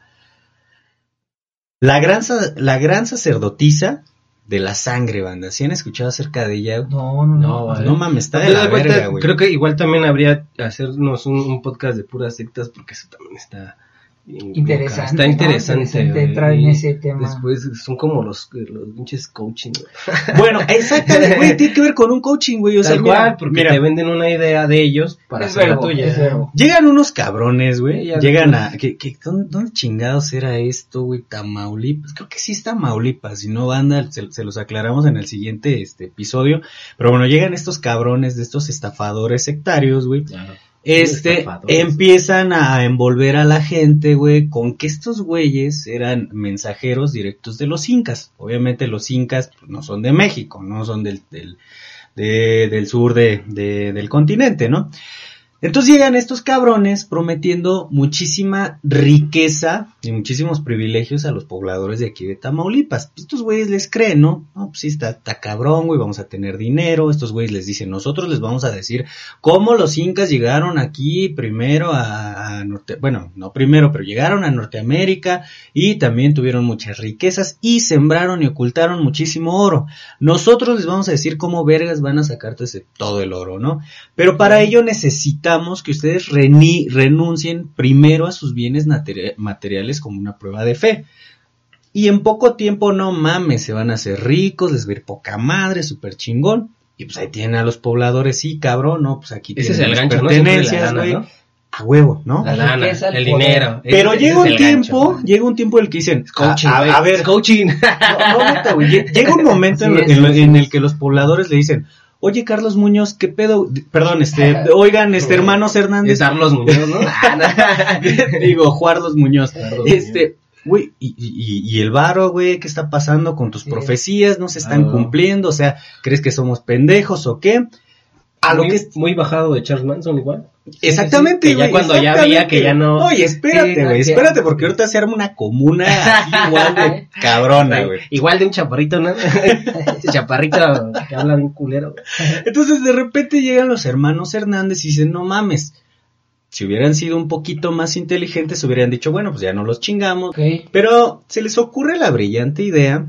la gran, la gran sacerdotisa de la sangre, banda. ¿Sí han escuchado acerca de ella? No, no, no. No, vale. no mames, está de la verga, güey. Creo que igual también habría hacernos un, un podcast de puras sectas porque eso también está Interesante. Está ¿no? interesante. Interesante güey. entrar en ese tema. Después son como los, los pinches coaching. güey. Bueno, exactamente, güey, tiene que ver con un coaching, güey. O sea, mira, porque mira, te venden una idea de ellos para Es hacer la verbo, tuya. Llegan unos cabrones, güey. Llegan a. ¿qué, qué, dónde, dónde chingados era esto, güey? Tamaulipas. Creo que sí es Tamaulipas. Si no, banda, se, se los aclaramos en el siguiente este, episodio. Pero bueno, llegan estos cabrones de estos estafadores sectarios, güey. Claro. Este, empiezan a envolver a la gente, güey, con que estos güeyes eran mensajeros directos de los incas. Obviamente los incas pues, no son de México, no son del, del, de- del sur de, de- del continente, ¿no? Entonces llegan estos cabrones prometiendo muchísima riqueza y muchísimos privilegios a los pobladores de aquí de Tamaulipas. Pues estos güeyes les creen, ¿no? No, pues sí, está, está cabrón, güey, vamos a tener dinero. Estos güeyes les dicen, nosotros les vamos a decir cómo los incas llegaron aquí primero a, a Norte, bueno, no primero, pero llegaron a Norteamérica y también tuvieron muchas riquezas y sembraron y ocultaron muchísimo oro. Nosotros les vamos a decir cómo vergas van a sacar todo, ese- todo el oro, ¿no? Pero para ello necesitamos que ustedes reni- renuncien primero a sus bienes materiales como una prueba de fe. Y en poco tiempo, no mames, se van a hacer ricos, les va a ir poca madre, súper chingón. Y pues ahí tienen a los pobladores, sí, cabrón, ¿no? Pues aquí Ese es tienen el pertenencias, güey. ¿no? A huevo, ¿no? La La lana, el dinero. Pero Ese- llega ese un tiempo, gancho, llega un tiempo en el que dicen, Coaching, a, a- ver, coaching. no, no, llega un momento en, Sí, en sí, lo- sí. en el que los pobladores le dicen, oye Carlos Muñoz, ¿qué pedo? Perdón, este, oigan, este hermanos Es Hernández, Carlos Muñoz, ¿no? Digo, Juarlos Muñoz, Carlos este, güey, y, y, y el varo, güey, ¿qué está pasando con tus Sí. profecías? ¿No se están Ah. cumpliendo? O sea, ¿crees que somos pendejos o qué? A lo muy, que es- muy bajado de Charles Manson igual. Exactamente, que ya güey, cuando ya veía que ya no- Oye, espérate, Sí, güey, que- espérate, porque ahorita se arma una comuna igual de cabrona, güey. Igual de un chaparrito, ¿no? Ese chaparrito que habla bien culero. Entonces de repente llegan los hermanos Hernández y dicen, no mames, si hubieran sido un poquito más inteligentes hubieran dicho, bueno, pues ya no los chingamos. Pero se les ocurre la brillante idea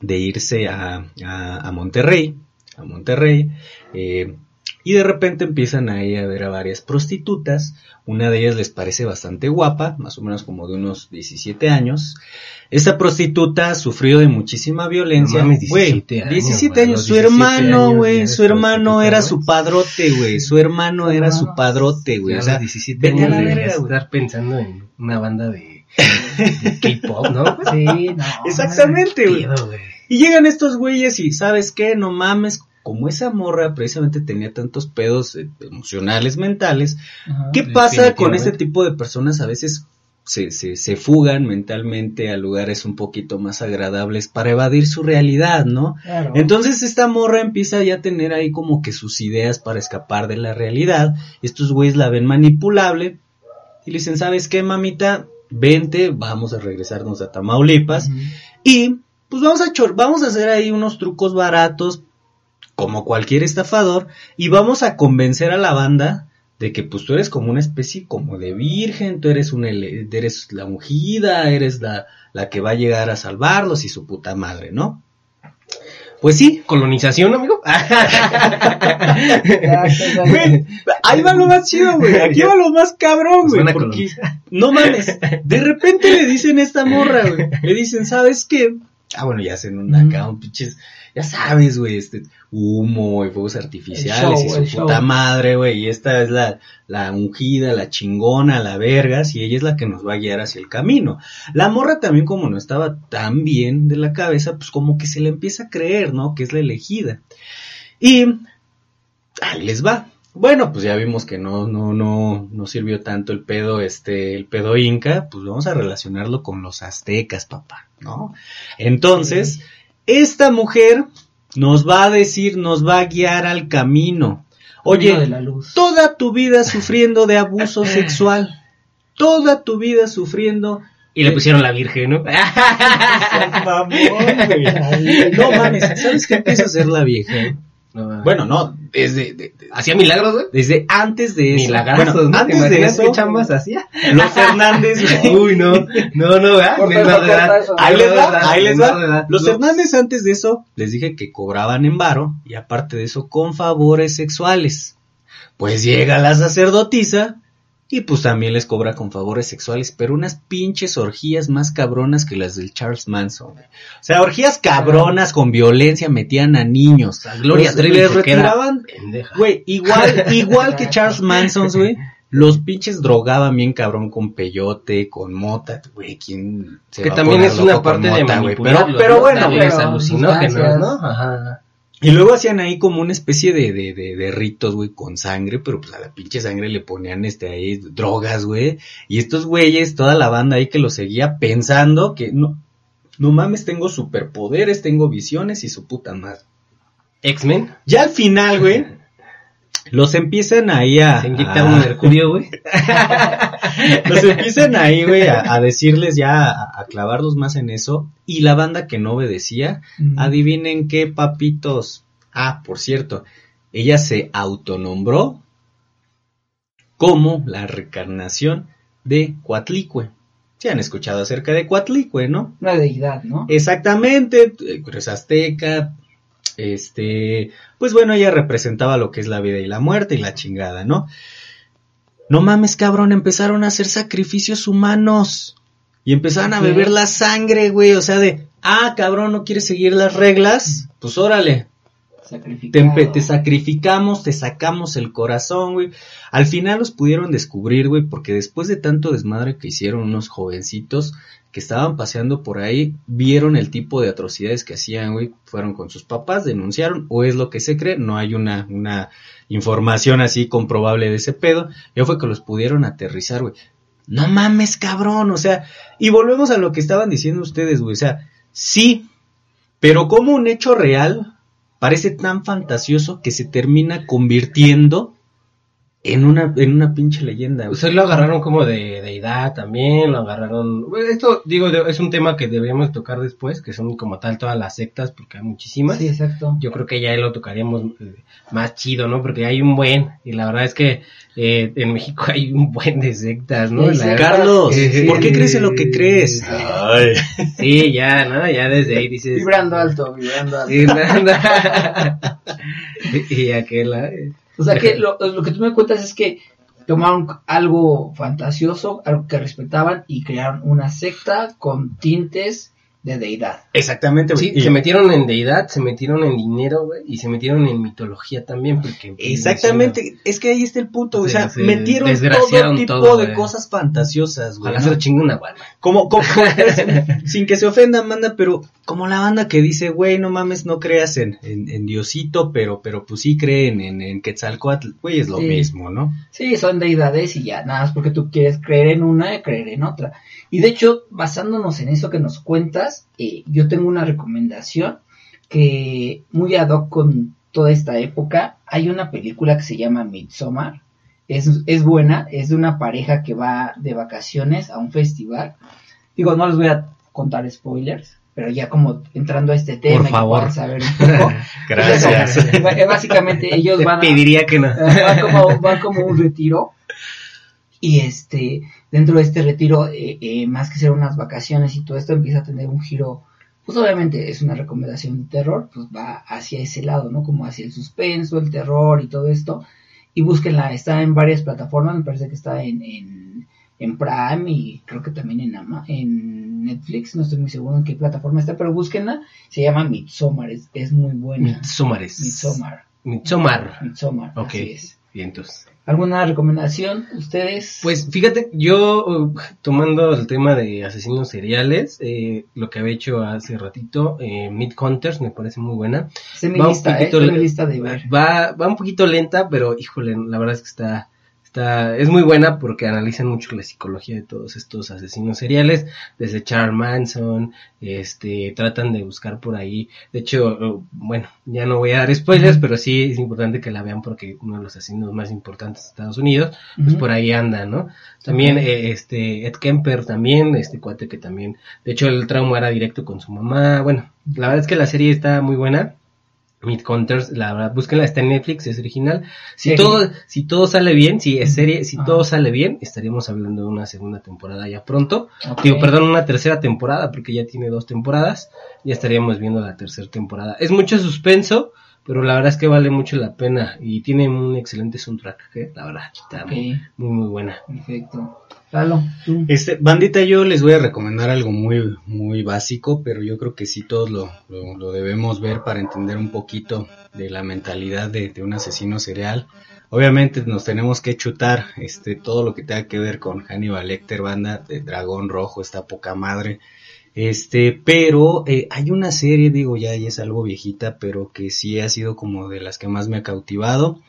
de irse a, a, a Monterrey, a Monterrey, eh, y de repente empiezan ahí a ver a varias prostitutas, una de ellas les parece bastante guapa, más o menos como de unos 17 años. Esta prostituta sufrió de muchísima violencia. Mames, Güey, 17 años, 17 güey, años, los su 17 hermano, güey, su hermano era su padrote, güey, su hermano era su padrote, güey, o sea, 17 vete a años la verga, estar pensando en una banda de, de K-pop, ¿no? Sí, no. Exactamente, güey. Y llegan estos güeyes y, ¿sabes qué? No mames, como esa morra precisamente tenía tantos pedos eh, emocionales, mentales, Ajá. ¿qué pasa con este tipo de personas? A veces se, se, se fugan mentalmente a lugares un poquito más agradables para evadir su realidad, ¿no? Claro. Entonces esta morra empieza ya a tener ahí como que sus ideas para escapar de la realidad. Estos güeyes la ven manipulable y le dicen, ¿sabes qué, mamita? Vente, vamos a regresarnos a Tamaulipas y pues vamos a vamos a hacer ahí unos trucos baratos como cualquier estafador y vamos a convencer a la banda de que pues tú eres como una especie como de virgen, tú eres una eres la ungida, eres la la que va a llegar a salvarlos y su puta madre, ¿no? Pues sí, ¿Colonización, amigo? Güey, ahí va lo más chido, güey, aquí va lo más cabrón, güey, porque no mames, de repente le dicen a esta morra, güey, le dicen, ¿sabes qué? Ah, bueno, ya hacen un acá, un pinches, ya sabes, güey, este, humo y fuegos artificiales show, y su show. puta madre, güey, y esta es la, la ungida, la chingona, la vergas, y ella es la que nos va a guiar hacia el camino. La morra también, como no estaba tan bien de la cabeza, pues como que se le empieza a creer, ¿no? Que es la elegida. Y ahí les va. Bueno, pues ya vimos que no, no, no, no sirvió tanto el pedo, este, el pedo inca, pues vamos a relacionarlo con los aztecas, papá, ¿no? Entonces, esta mujer nos va a decir, nos va a guiar al camino. De Oye, la luz. toda tu vida sufriendo de abuso sexual, toda tu vida sufriendo Y le pusieron la virgen, ¿no? Mamón, güey. No mames, ¿sabes qué empieza a hacer la vieja? No, Bueno, no, desde, de- de- ¿Hacía milagros, güey? desde antes de eso. Milagrazos, bueno, ¿no? ¿Te antes de eso, qué chambas hacía? los Hernández, güey. Uy, no, no, no. Ahí les edad, ahí les va. Los. Hernández antes de eso les dije que cobraban en varo y aparte de eso con favores sexuales. Pues llega la sacerdotisa y pues también les cobra con favores sexuales, pero unas pinches orgías más cabronas que las del Charles Manson. güey. O sea, orgías cabronas con violencia metían a niños. La Gloria Trevi les retiraban. Güey, igual, igual que Charles Manson, güey. Los pinches drogaban bien cabrón con peyote, con mota, güey, ¿quién se Que va a también poner es una parte de mota, güey? Pero, manipularlos, pero ¿no? bueno, pero alucinógenos. ¿no? Ajá. Y luego hacían ahí como una especie de, de, de, de ritos, güey, con sangre, pero pues a la pinche sangre le ponían este ahí drogas, güey. Y estos güeyes, toda la banda ahí que lo seguía pensando que no, no mames, tengo superpoderes, tengo visiones y su puta madre. X-Men. Ya al final, güey, los empiezan ahí a... Se inyecta un mercurio, güey. Los empiezan ahí, güey, a, a decirles ya, a, a clavarlos más en eso. Y la banda que no obedecía, adivinen qué, papitos. Ah, por cierto, ella se autonombró como la reencarnación de Coatlicue. Se han escuchado acerca de Coatlicue, ¿no? Una deidad, ¿no? Exactamente, eh, es azteca, este, pues bueno, ella representaba lo que es la vida y la muerte y la chingada, ¿no? No mames, cabrón, empezaron a hacer sacrificios humanos y empezaron a beber la sangre, güey, o sea, de, ah, cabrón, ¿no quieres seguir las reglas? Pues órale, te, te sacrificamos, te sacamos el corazón, güey. Al final los pudieron descubrir, güey, porque después de tanto desmadre que hicieron unos jovencitos que estaban paseando por ahí, vieron el tipo de atrocidades que hacían, güey, fueron con sus papás, denunciaron, o es lo que se cree, no hay una, una información así comprobable de ese pedo, ya fue que los pudieron aterrizar, güey. No mames, cabrón, o sea, y volvemos a lo que estaban diciendo ustedes, güey, o sea, sí, pero como un hecho real parece tan fantasioso que se termina convirtiendo en una, en una pinche leyenda. güey. Ustedes lo agarraron como de deidad también, lo agarraron... bueno, Esto, digo, es un tema que deberíamos tocar después, que son como tal todas las sectas, porque hay muchísimas. Sí, exacto. Yo creo que ya lo tocaríamos eh, más chido, ¿no? Porque hay un buen, y la verdad es que eh, en México hay un buen de sectas, ¿no? Sí, La- sectas. Carlos, Sí, ¿por qué sí, crees en lo que crees? sí. Ay. Sí, ya, ¿no? Ya desde ahí dices... Vibrando alto, vibrando alto. Nada. y aquel... eh, O sea que lo, lo que tú me cuentas es que tomaron algo fantasioso, algo que respetaban y crearon una secta con tintes de deidad. Exactamente, güey. Sí, Y- se metieron en deidad, se metieron en dinero, güey, y se metieron en mitología también, porque... Exactamente, es que ahí está el punto, güey. o sea, sí, metieron todo tipo todo, de güey. cosas fantasiosas, güey. Ojalá ¿no? se lo chingue una guarda. Como, como, sin que se ofenda, manda, pero como la banda que dice, güey, no mames, no creas en, en, en Diosito, pero, pero pues sí creen en, en Quetzalcoatl, güey, es lo Sí. mismo, ¿no? Sí, son deidades y ya, nada más porque tú quieres creer en una y creer en otra. Y de hecho, basándonos en eso que nos cuentas, eh, yo tengo una recomendación que muy ad hoc con toda esta época. Hay una película que se llama Midsommar. Es, es buena, es de una pareja que va de vacaciones a un festival. Digo, no les voy a contar spoilers, pero ya como entrando a este tema, Por favor. saber un poco. Gracias. Pues, básicamente ellos Te van a, pediría que no. va como, va como un retiro y este dentro de este retiro eh, eh, más que ser unas vacaciones y todo esto empieza a tener un giro pues obviamente es una recomendación de terror pues va hacia ese lado no como hacia el suspenso el terror y todo esto y búsquenla está en varias plataformas me parece que está en en, en Prime y creo que también en Ama, en Netflix no estoy muy seguro en qué plataforma está pero búsquenla se llama Midsommar es, es muy buena Midsomares. Midsommar Midsommar. Midsommar Ok. así es Y entonces... ¿Alguna recomendación? ¿Ustedes? Pues fíjate, yo tomando el tema de asesinos seriales, eh, lo que había hecho hace ratito, eh, Mid Hunters me parece muy buena. Sé mi va un lista, ¿eh? poquito Sé mi le- lista de ver. Va, va un poquito lenta, pero híjole, la verdad es que está, está, es muy buena porque analizan mucho la psicología de todos estos asesinos seriales, desde Charles Manson, este, tratan de buscar por ahí, de hecho, bueno, ya no voy a dar spoilers, pero sí es importante que la vean porque uno de los asesinos más importantes de Estados Unidos, pues por ahí anda, ¿no? También, eh, este, Ed Kemper también, este cuate que también, de hecho el trauma era directo con su mamá, bueno, la verdad es que la serie está muy buena. Mid Hunters, la verdad, búsquenla, está en Netflix, es original. Si todo, si todo sale bien, si es serie, si Ajá. todo sale bien, estaríamos hablando de una segunda temporada ya pronto. Ok. Digo, perdón, una tercera temporada, porque ya tiene dos temporadas. Ya estaríamos viendo la tercera temporada. Es mucho suspenso, pero la verdad es que vale mucho la pena. Y tiene un excelente soundtrack, ¿eh? la verdad. Está muy, muy buena. perfecto. Lalo, tú. Este, bandita, yo les voy a recomendar algo muy, muy básico, pero yo creo que sí todos lo, lo, lo debemos ver para entender un poquito de la mentalidad de, de un asesino serial. Obviamente nos tenemos que chutar este todo lo que tenga que ver con Hannibal Lecter, banda de Dragón Rojo, está poca madre. Este, pero eh, hay una serie, digo ya, ya es algo viejita, pero que sí ha sido como de las que más me ha cautivado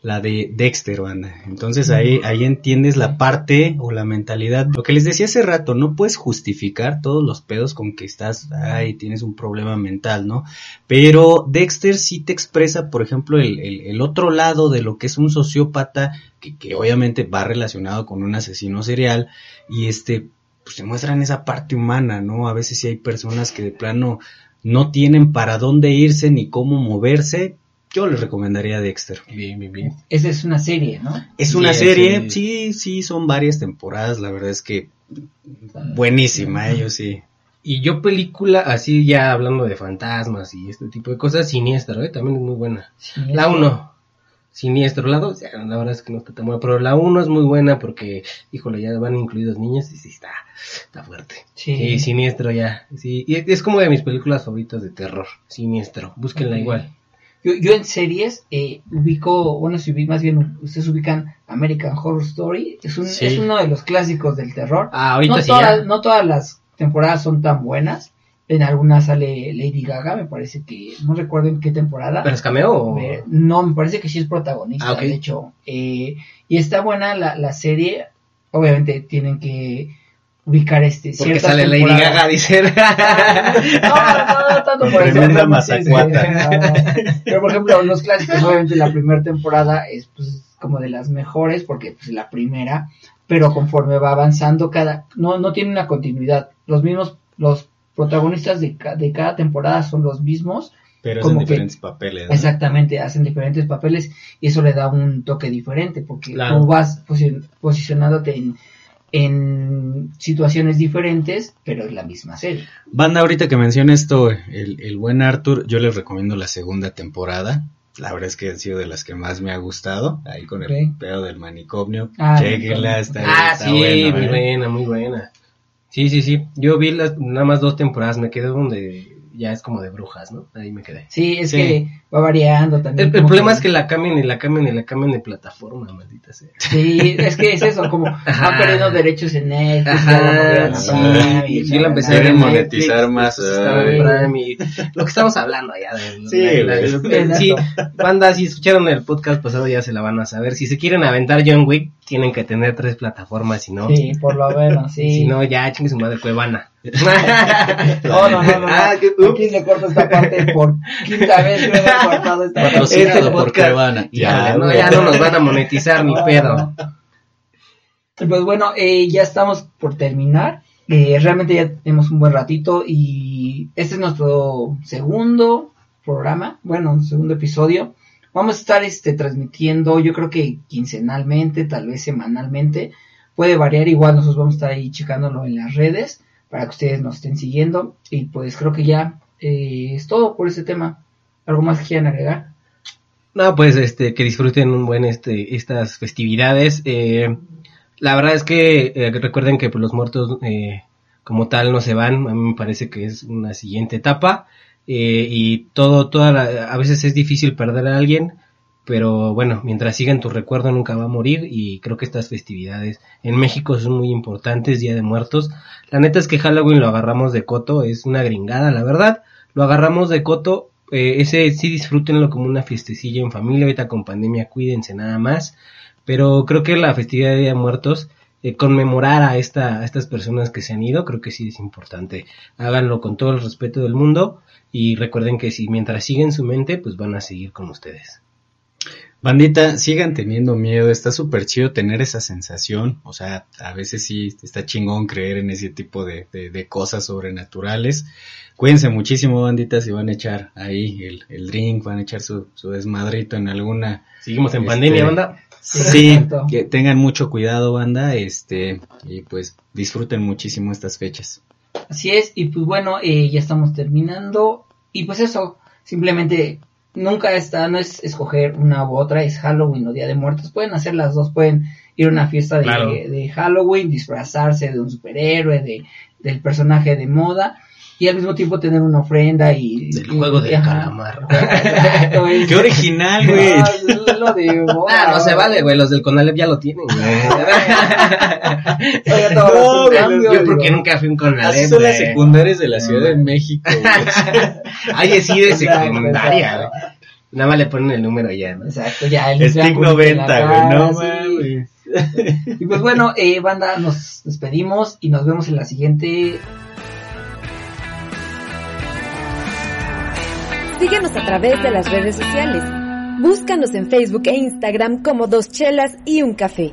la de Dexter, banda. Entonces ahí, ahí entiendes la parte o la mentalidad. Lo que les decía hace rato, no puedes justificar todos los pedos con que estás, ay, tienes un problema mental, ¿no? Pero Dexter sí te expresa, por ejemplo, el, el, el otro lado de lo que es un sociópata, que, que obviamente va relacionado con un asesino serial, y este, pues te muestran esa parte humana, ¿no? A veces sí hay personas que de plano no tienen para dónde irse ni cómo moverse. Yo les recomendaría Dexter. Bien, bien, bien. Esa es una serie, ¿no? Es una Sí, serie, sí. sí, sí, son varias temporadas, la verdad es que buenísima, ellos sí. Y yo película, así ya hablando de fantasmas y este tipo de cosas, Siniestro, ¿eh? también es muy buena. La eso. 1, Siniestro. La 2, la verdad es que no está tan buena, pero la 1 es muy buena porque, híjole, ya van incluidos niños y sí está, está fuerte. Sí. Sí, Siniestro ya. Sí, y es como de mis películas favoritas de terror, Siniestro. Búsquenla igual. Yo, yo en series eh, ubico, bueno, si más bien ustedes ubican American Horror Story, es, un, Sí. es uno de los clásicos del terror. Ah, ahorita no, sí todas, ya. no todas las temporadas son tan buenas. En algunas sale Lady Gaga, me parece que, no recuerdo en qué temporada. ¿Pero es cameo o...? Eh, No, me parece que sí es protagonista, Ah, de hecho. Eh, y está buena la, la serie. Obviamente tienen que ubicar este. Porque sale Lady. Gaga, dice. No, no, no, tanto por eso. Tremenda no, sí, sí, mazacuata. no, no. Pero por ejemplo, los clásicos, obviamente la primera temporada es pues como de las mejores, porque pues la primera, pero conforme va avanzando cada, no, no tiene una continuidad. Los mismos, los protagonistas de, ca- de cada temporada son los mismos, Pero es Como en que- diferentes papeles. ¿no? exactamente, hacen diferentes papeles y eso le da un toque diferente, porque Claro. tú vas posi- posicionándote en, en situaciones diferentes, pero es la misma serie. Banda, ahorita que menciona esto, el, el buen Arthur, yo les recomiendo la segunda temporada. La verdad es que ha sido de las que más me ha gustado. Ahí con el Ok. pedo del manicomio. Ah, Chequenla, está, Ah, está sí, muy ¿eh? buena, muy buena. Sí, sí, sí. Yo vi las, nada más dos temporadas, me quedé donde ya es como de brujas, ¿no? Ahí me quedé. Sí, es Sí. que va variando también. El, problema es que la cambian y la cambian y la cambian de plataforma, maldita sea. Sí, es que es eso, como Ajá. van perdiendo derechos en Netflix, Ajá, sí. Y Yo la empecé a monetizar más, pues, y lo que estamos hablando allá de Sí, la- la- güey. la- sí, banda, si escucharon el podcast pasado ya se la van a saber. Si se quieren aventar John Wick, tienen que tener tres plataformas, si no, Sí, por lo menos, sí. si no ya chingue su madre Cuevana. No, no, no, no. Ah, no. Aquí se corta esta parte por quinta vez. Me he cortado esta parte. Patrocinado Este por podcast- Cuevana. Ya, no, ya no nos van a monetizar ni pedo. Pues bueno, eh, ya estamos por terminar. Eh, realmente ya tenemos un buen ratito y este es nuestro segundo programa, bueno, segundo episodio. Vamos a estar este, transmitiendo, yo creo que quincenalmente, tal vez semanalmente. Puede variar, igual nosotros vamos a estar ahí checándolo en las redes para que ustedes nos estén siguiendo. Y pues creo que ya eh, es todo por este tema. ¿Algo más que quieran agregar? No, pues este, que disfruten un buen este, estas festividades. Eh, la verdad es que eh, recuerden que pues, los muertos eh, como tal no se van. A mí me parece que es una siguiente etapa. Eh, y todo, toda la- a veces es difícil perder a alguien, pero bueno, mientras siga en tu recuerdo nunca va a morir y creo que estas festividades en México son muy importantes, Día de Muertos. La neta es que Halloween lo agarramos de coto, es una gringada, la verdad. Lo agarramos de coto, eh, ese sí disfrútenlo como una fiestecilla en familia, ahorita con pandemia cuídense nada más. Pero creo que la festividad de Día de Muertos, eh, conmemorar a, esta, a estas personas que se han ido, creo que sí es importante. Háganlo con todo el respeto del mundo y recuerden que si mientras siguen su mente, pues van a seguir con ustedes. Bandita, sigan teniendo miedo, está súper chido tener esa sensación, o sea, a veces sí está chingón creer en ese tipo de, de, de cosas sobrenaturales. Cuídense muchísimo, bandita, si van a echar ahí el, el drink, van a echar su, su desmadrito en alguna... Seguimos en Este, pandemia, banda. Sí, Exacto. que tengan mucho cuidado, banda, este, y pues disfruten muchísimo estas fechas. Así es, y pues bueno, eh, ya estamos terminando. Y pues eso, simplemente nunca está, no es escoger una u otra, es Halloween o Día de Muertos. Pueden hacer las dos, pueden ir a una fiesta de, Claro. de Halloween, disfrazarse de un superhéroe, de, del personaje de moda. Y al mismo tiempo tener una ofrenda y... Del y- juego del ajá. calamar. ¡Qué original, güey! No, lo de moda. Ah, no se vale, güey, los del Conalep ya lo tienen, güey. Todo No, güey, cambio, Yo porque nunca fui un Conalep, Así son las secundarias de la Ciudad de México, güey. Ay, sí, de secundaria, güey. Nada más le ponen el número ya, ¿no? Exacto, ya el la 90, güey, no mames. Y pues bueno, eh, banda, nos despedimos y nos vemos en la siguiente. Síguenos a través de las redes sociales. Búscanos en Facebook e Instagram como Dos Chelas y un Café.